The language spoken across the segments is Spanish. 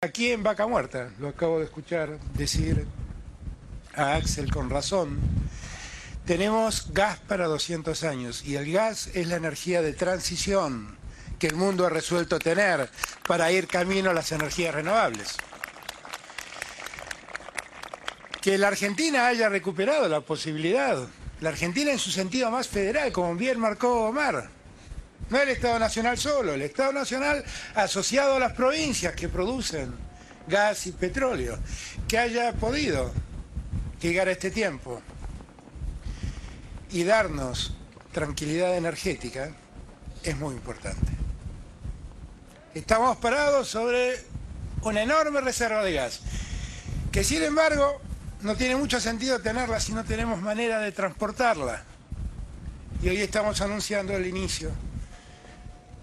Aquí en Vaca Muerta, lo acabo de escuchar decir a Axel con razón, tenemos gas para 200 años y el gas es la energía de transición que el mundo ha resuelto tener para ir camino a las energías renovables. Que la Argentina haya recuperado la posibilidad, la Argentina en su sentido más federal, como bien marcó Omar, no el Estado Nacional solo, el Estado Nacional asociado a las provincias que producen gas y petróleo, que haya podido llegar a este tiempo y darnos tranquilidad energética es muy importante. Estamos parados sobre una enorme reserva de gas, que sin embargo no tiene mucho sentido tenerla si no tenemos manera de transportarla. Y hoy estamos anunciando el inicio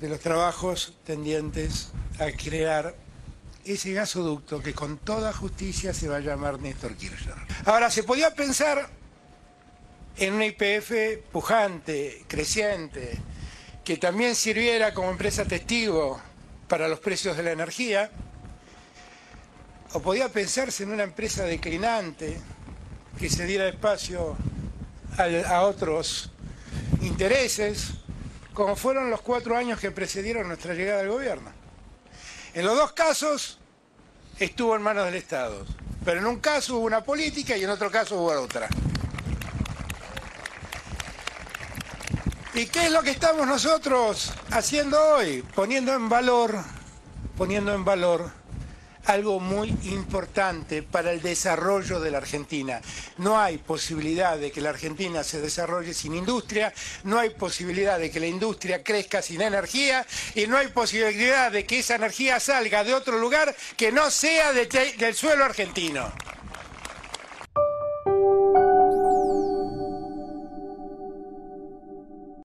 de los trabajos tendientes a crear ese gasoducto que con toda justicia se va a llamar Néstor Kirchner. Ahora, se podía pensar en una IPF pujante, creciente, que también sirviera como empresa testigo para los precios de la energía, o podía pensarse en una empresa declinante que se diera espacio a, otros intereses, como fueron los cuatro años que precedieron nuestra llegada al gobierno. En los dos casos estuvo en manos del Estado, pero en un caso hubo una política y en otro caso hubo otra. ¿Y qué es lo que estamos nosotros haciendo hoy? Poniendo en valor, poniendo en valor algo muy importante para el desarrollo de la Argentina. No hay posibilidad de que la Argentina se desarrolle sin industria, no hay posibilidad de que la industria crezca sin energía y no hay posibilidad de que esa energía salga de otro lugar que no sea del suelo argentino.